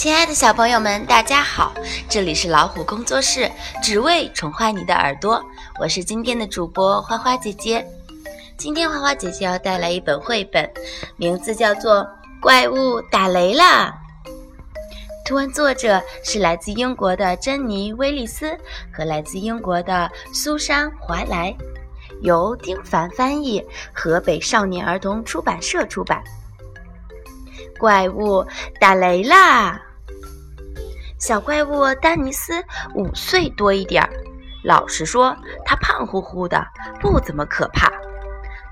亲爱的小朋友们，大家好！这里是老虎工作室，只为宠坏你的耳朵。我是今天的主播花花姐姐。今天花花姐姐要带来一本绘本，名字叫做《怪物打雷啦》。图文作者是来自英国的珍妮·威利斯和来自英国的苏珊·怀莱，由丁凡翻译，河北少年儿童出版社出版。怪物打雷啦！小怪物丹尼斯五岁多一点儿，老实说，他胖乎乎的，不怎么可怕。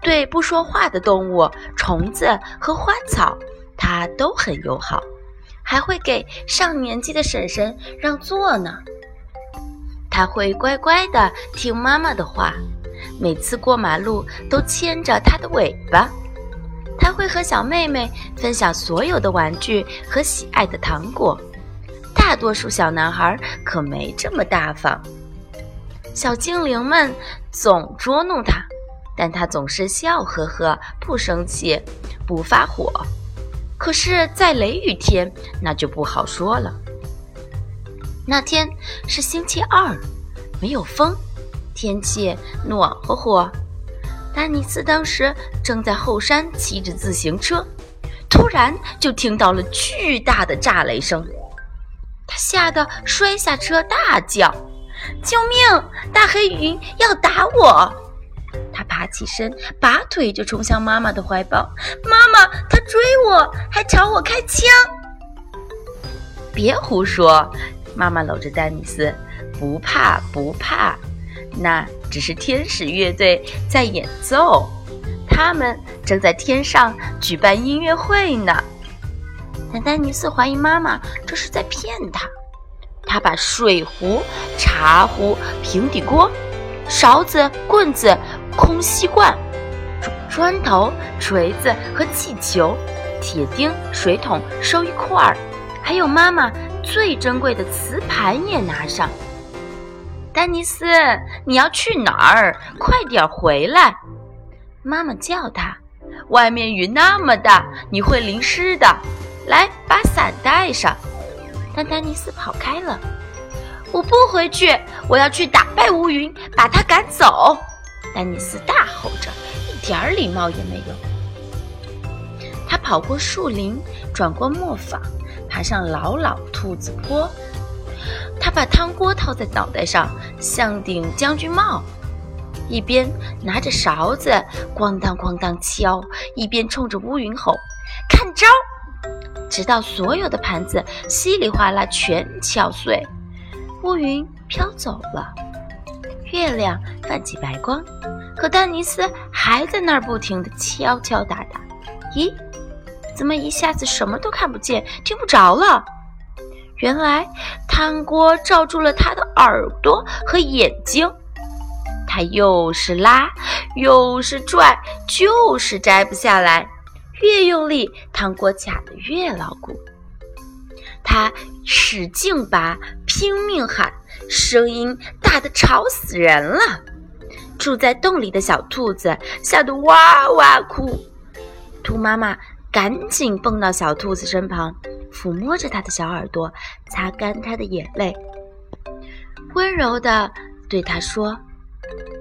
对不说话的动物、虫子和花草，他都很友好，还会给上年纪的婶婶让座呢。他会乖乖的听妈妈的话，每次过马路都牵着她的尾巴。他会和小妹妹分享所有的玩具和喜爱的糖果。大多数小男孩可没这么大方，小精灵们总捉弄他，但他总是笑呵呵，不生气，不发火。可是，在雷雨天，那就不好说了。那天是星期二，没有风，天气暖和和。丹尼斯当时正在后山骑着自行车，突然就听到了巨大的炸雷声。吓得摔下车，大叫：“救命！大黑云要打我！”他爬起身，拔腿就冲向妈妈的怀抱。妈妈，他追我，还朝我开枪！别胡说！妈妈搂着丹尼斯，不怕不怕，那只是天使乐队在演奏，他们正在天上举办音乐会呢。但丹尼斯怀疑妈妈这是在骗他。他把水壶、茶壶、平底锅、勺子、棍子、空吸罐、砖头、锤子和气球、铁钉、水桶收一块儿，还有妈妈最珍贵的瓷盘也拿上。丹尼斯，你要去哪儿？快点回来！妈妈叫他。外面雨那么大，你会淋湿的。来，把伞带上。但丹尼斯跑开了。我不回去，我要去打败乌云，把它赶走。丹尼斯大吼着，一点儿礼貌也没有。他跑过树林，转过磨坊，爬上老老兔子坡。他把汤锅套在脑袋上，像顶将军帽，一边拿着勺子咣当咣当敲，一边冲着乌云吼：“！”直到所有的盘子稀里哗啦全敲碎，乌云飘走了，月亮泛起白光，可丹尼斯还在那儿不停地敲敲打打。咦，怎么一下子什么都看不见、听不着了？原来汤锅罩住了他的耳朵和眼睛，他又是拉，又是拽，就是摘不下来。越用力，糖果卡得越牢固。他使劲拔，拼命喊，声音大得吵死人了。住在洞里的小兔子吓得哇哇哭。兔妈妈赶紧蹦到小兔子身旁。抚摸着他的小耳朵，擦干他的眼泪，温柔地对他说：“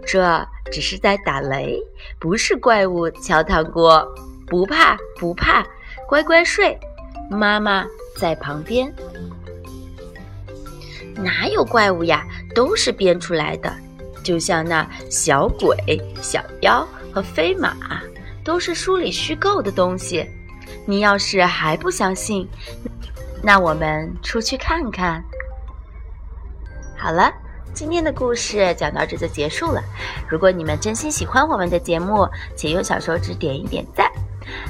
这只是在打雷，不是怪物敲糖果，不怕不怕，乖乖睡，妈妈在旁边。哪有怪物呀？都是编出来的，就像那小鬼、小妖和飞马，都是书里虚构的东西。”你要是还不相信，那我们出去看看。好了，今天的故事讲到这就结束了。如果你们真心喜欢我们的节目，请用小手指点一点赞，